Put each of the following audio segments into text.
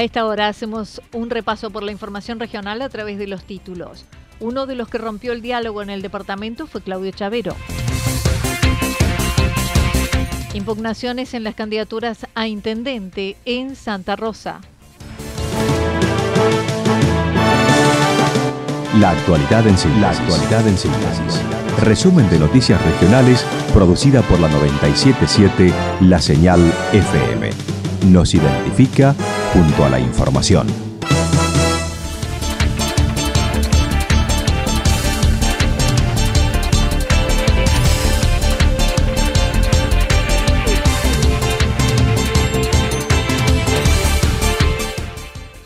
A esta hora hacemos un repaso por la información regional a través de los títulos. Uno de los que rompió el diálogo en el departamento fue Claudio Chavero. Impugnaciones en las candidaturas a intendente en Santa Rosa. La actualidad en síntesis. La actualidad en síntesis. Resumen de noticias regionales producida por la 977 La Señal FM. Nos identifica junto a la información.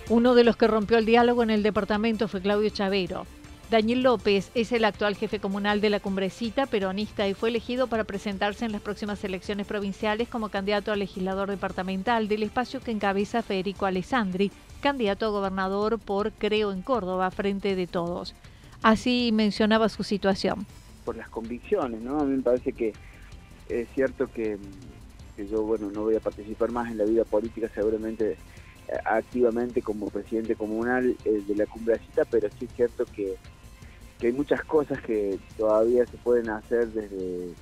Uno de los que rompió el diálogo en el departamento fue Claudio Chavero. Daniel López es el actual jefe comunal de la Cumbrecita, peronista, y fue elegido para presentarse en las próximas elecciones provinciales como candidato a legislador departamental del espacio que encabeza Federico Alessandri, candidato a gobernador por Creo en Córdoba, frente de todos. Así mencionaba su situación. Por las convicciones, ¿no? A mí me parece que es cierto que, que yo, bueno, no voy a participar más en la vida política, seguramente activamente como presidente comunal eh, de la Cumbrecita, pero sí es cierto que que hay muchas cosas que todavía se pueden hacer desde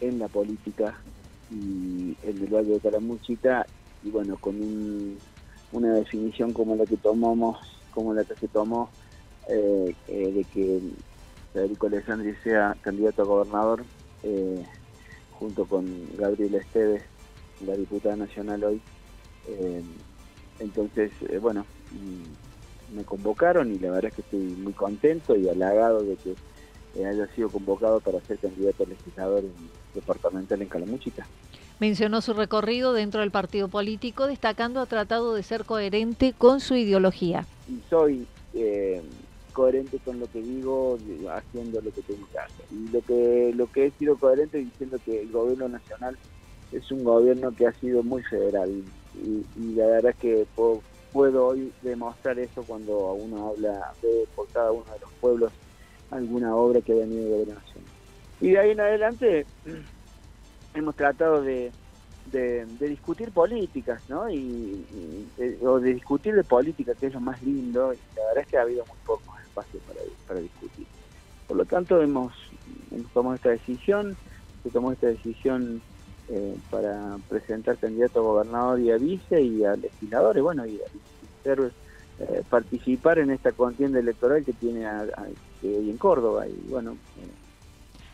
en la política y en el Valle de Calamuchita y bueno con una definición como la que tomamos como la que se tomó eh, eh, de que Federico Alessandri sea candidato a gobernador junto con Gabriela Esteves la diputada nacional hoy entonces bueno me convocaron y la verdad es que estoy muy contento y halagado de que haya sido convocado para ser candidato a legislador departamental en Calamuchita. Mencionó su recorrido dentro del partido político, destacando ha tratado de ser coherente con su ideología. Y soy eh, coherente con lo que digo, haciendo lo que tengo que hacer. Y lo que, lo que he sido coherente diciendo que el gobierno nacional es un gobierno que ha sido muy federal. Y, y la verdad es que puedo, hoy demostrar eso cuando uno habla de por cada uno de los pueblos alguna obra que ha venido de gobierno nacional. Y de ahí en adelante hemos tratado de, de, discutir políticas, ¿no? Y, o de discutir de política, que es lo más lindo, y la verdad es que ha habido muy pocos espacios para, para discutir. Por lo tanto, hemos, hemos tomado esta decisión, se tomó esta decisión eh, para presentar candidato a gobernador y a vice y a legisladores, bueno, y, ser, eh, participar en esta contienda electoral que tiene hoy en Córdoba. Y bueno. Eh.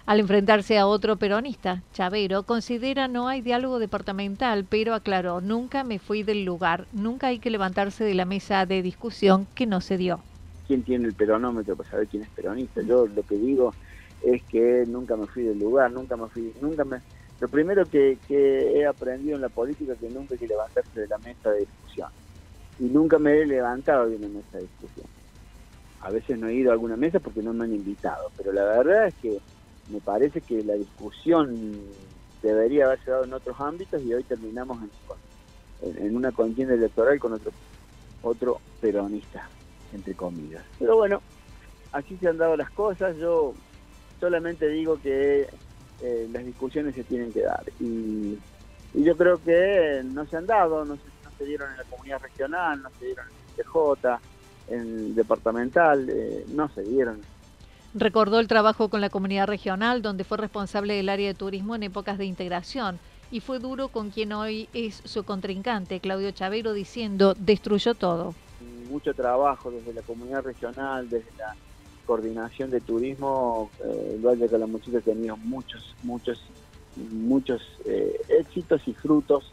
Al enfrentarse a otro peronista, Chavero considera no hay diálogo departamental, pero aclaró, nunca me fui del lugar, nunca hay que levantarse de la mesa de discusión que no se dio. ¿Quién tiene el peronómetro para saber quién es peronista? Yo lo que digo es que nunca me fui del lugar, nunca me fui, nunca me lo primero que, he aprendido en la política es que nunca hay que levantarse de la mesa de discusión. Y nunca me he levantado de una mesa de discusión. A veces no he ido a alguna mesa porque no me han invitado, pero la verdad es que me parece que la discusión debería haberse dado en otros ámbitos y hoy terminamos en, una contienda electoral con otro, otro peronista, entre comillas. Pero bueno, así se han dado las cosas. Yo solamente digo que eh, las discusiones se tienen que dar. Y, yo creo que no se han dado, no se, dieron en la comunidad regional, no se dieron en el TJ, en el departamental, eh, no se dieron. Recordó el trabajo con la comunidad regional, donde fue responsable del área de turismo en épocas de integración, y fue duro con quien hoy es su contrincante, Claudio Chavero, diciendo, destruyó todo. Mucho trabajo desde la comunidad regional, desde la coordinación de turismo, eh, el Valle de Calamuchita ha tenido muchos, muchos, muchos eh, éxitos y frutos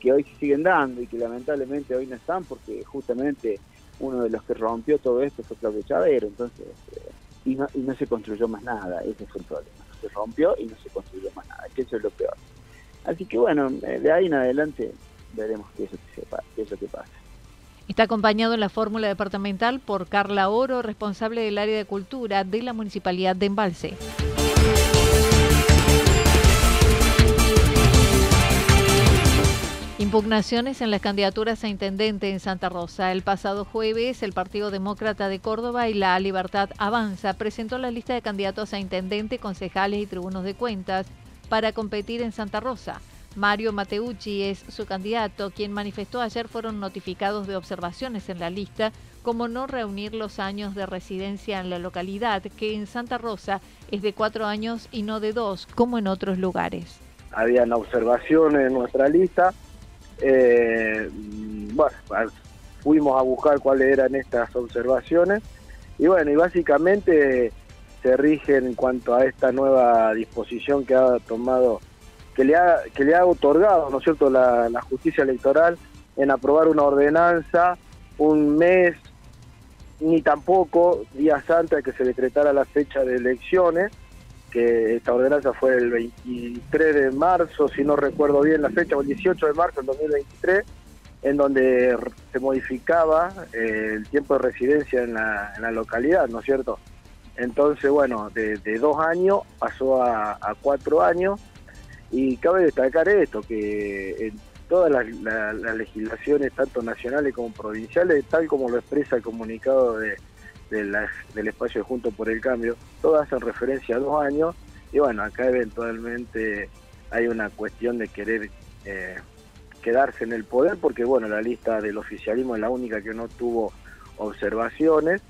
que hoy se siguen dando y que lamentablemente hoy no están porque justamente uno de los que rompió todo esto fue Claudio Chavero, entonces, eh, y, no, y no se construyó más nada, ese fue el problema, se rompió y no se construyó más nada, que eso es lo peor. Así que bueno, de ahí en adelante veremos qué es qué es lo que pasa. Está acompañado en la fórmula departamental por Carla Oro, responsable del área de cultura de la Municipalidad de Embalse. Impugnaciones en las candidaturas a intendente en Santa Rosa. El pasado jueves, el Partido Demócrata de Córdoba y la Libertad Avanza presentó la lista de candidatos a intendente, concejales y tribunos de cuentas para competir en Santa Rosa. Mario Mateucci es su candidato, quien manifestó ayer fueron notificados de observaciones en la lista, como no reunir los años de residencia en la localidad, que en Santa Rosa es de cuatro años y no de dos, como en otros lugares. Habían observaciones en nuestra lista. Eh, bueno, fuimos a buscar cuáles eran estas observaciones y bueno, y básicamente se rigen en cuanto a esta nueva disposición que ha tomado que le ha, que le ha otorgado, ¿no es cierto?, la, justicia electoral en aprobar una ordenanza un mes, ni tampoco días antes de que se decretara la fecha de elecciones, que esta ordenanza fue el 23 de marzo, si no recuerdo bien la fecha, o el 18 de marzo del 2023, en donde se modificaba eh, el tiempo de residencia en la, localidad, ¿no es cierto? Entonces, bueno, de, dos años pasó a, a cuatro años y cabe destacar esto, que en todas las, legislaciones, tanto nacionales como provinciales, tal como lo expresa el comunicado de, del espacio Junto por el Cambio, todas hacen referencia a dos años. Y bueno, acá eventualmente hay una cuestión de querer eh, quedarse en el poder porque bueno, la lista del oficialismo es la única que no tuvo observaciones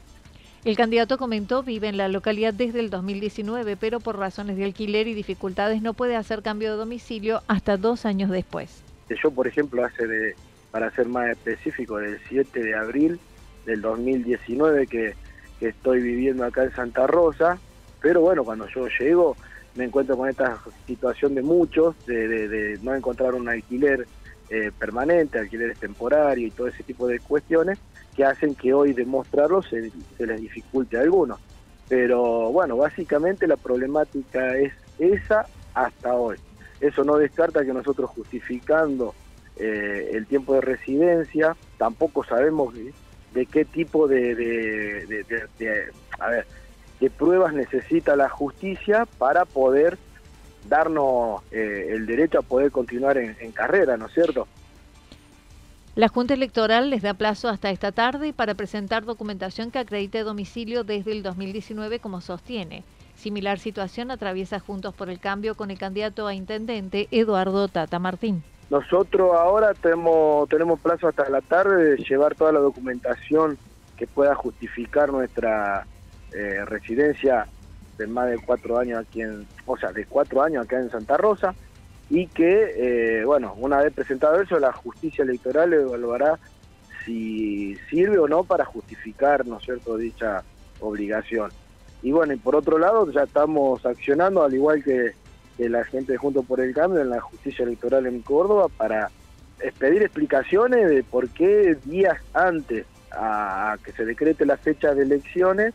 el candidato comentó vive en la localidad desde el 2019, pero por razones de alquiler y dificultades no puede hacer cambio de domicilio hasta dos años después. Yo, por ejemplo, hace de, para ser más específico, del 7 de abril del 2019 que, estoy viviendo acá en Santa Rosa, pero bueno, cuando yo llego me encuentro con esta situación de muchos, de, no encontrar un alquiler eh, permanente, alquileres temporarios y todo ese tipo de cuestiones, que hacen que hoy demostrarlo se, les dificulte a algunos. Pero bueno, básicamente la problemática es esa hasta hoy. Eso no descarta que nosotros justificando eh, el tiempo de residencia, tampoco sabemos de, qué tipo de, a ver, de pruebas necesita la justicia para poder darnos eh, el derecho a poder continuar en carrera, ¿no es cierto? La Junta Electoral les da plazo hasta esta tarde para presentar documentación que acredite domicilio desde el 2019 como sostiene. Similar situación atraviesa Juntos por el Cambio con el candidato a intendente Eduardo Tata Martín. Nosotros ahora tenemos, tenemos plazo hasta la tarde de llevar toda la documentación que pueda justificar nuestra eh, residencia de más de cuatro años aquí en, o sea, de cuatro años acá en Santa Rosa y que, eh, bueno, una vez presentado eso, la justicia electoral evaluará si sirve o no para justificar, ¿no es cierto?, dicha obligación. Y bueno, y por otro lado, ya estamos accionando, al igual que, la gente de Junto por el Cambio, en la justicia electoral en Córdoba, para pedir explicaciones de por qué días antes a, que se decrete la fecha de elecciones,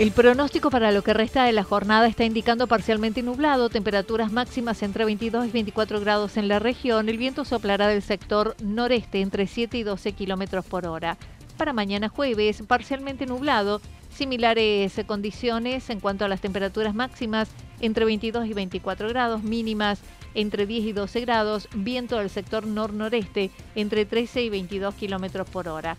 El pronóstico para lo que resta de la jornada está indicando parcialmente nublado, temperaturas máximas entre 22 y 24 grados en la región. El viento soplará del sector noreste entre 7 y 12 kilómetros por hora. Para mañana jueves, parcialmente nublado, similares condiciones en cuanto a las temperaturas máximas entre 22 y 24 grados, mínimas entre 10 y 12 grados, viento del sector nor-noreste entre 13 y 22 kilómetros por hora.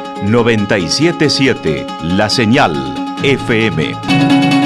977 La Señal FM.